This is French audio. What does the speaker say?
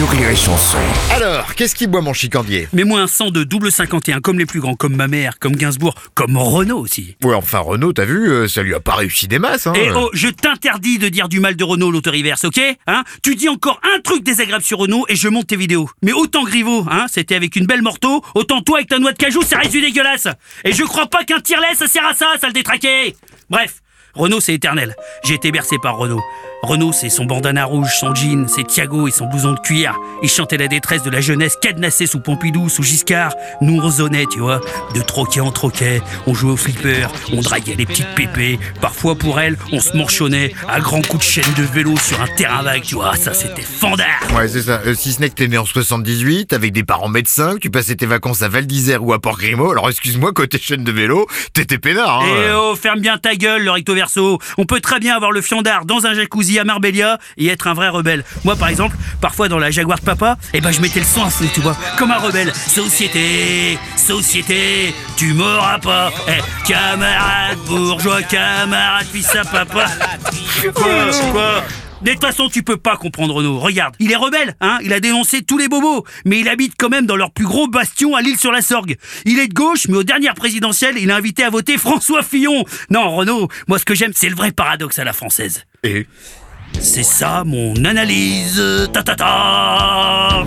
sur Rire et Chanson. Alors, qu'est-ce qui boit mon chicandier? Mets-moi un sang de double 51, comme les plus grands, comme ma mère, comme Gainsbourg, comme Renault aussi. Ouais, enfin Renault, t'as vu, euh, ça lui a pas réussi des masses, hein Et oh, je t'interdis de dire du mal de Renault l'autoriverse, ok? Hein? Tu dis encore un truc désagréable sur Renault et je monte tes vidéos. Mais autant Griveaux, hein, c'était avec une belle morteau, autant toi avec ta noix de cajou, ça reste du dégueulasse. Et je crois pas qu'un tire ça sert à ça, ça le détraqué. Bref, Renault c'est éternel. J'ai été bercé par Renault. Renault, c'est son bandana rouge, son jean, c'est Thiago et son blouson de cuir. Il chantait la détresse de la jeunesse cadenassée sous Pompidou, sous Giscard. Nous, on rosonnait, tu vois, de troquet en troquet. On jouait au flipper, on draguait les petites pépées. Parfois, pour elle, on se manchonnait à grands coups de chaîne de vélo sur un terrain vague, tu vois. Ça, c'était fandard. Ouais, c'est ça. Euh, si ce n'est que t'es né en 78, avec des parents médecins, que tu passais tes vacances à Val d'Isère ou à Port-Grimaud, alors excuse-moi, côté chaîne de vélo, t'étais peinard, hein. Eh oh, ferme bien ta gueule, le recto verso. On peut très bien avoir le fiandard dans un jacuzzi à Marbella et être un vrai rebelle. Moi, par exemple, parfois dans la Jaguar de papa, eh ben je mettais le son à fond, tu vois, comme un rebelle. Société, société, tu m'auras pas. Eh, camarade bourgeois, camarade fils à papa. De toute façon, tu peux pas comprendre Renault. Regarde, il est rebelle, hein Il a dénoncé tous les bobos, mais il habite quand même dans leur plus gros bastion à l'île sur la Sorgue. Il est de gauche, mais aux dernières présidentielles, il a invité à voter François Fillon. Non, Renault, moi ce que j'aime, c'est le vrai paradoxe à la française. Et C'est ça mon analyse. Ta ta ta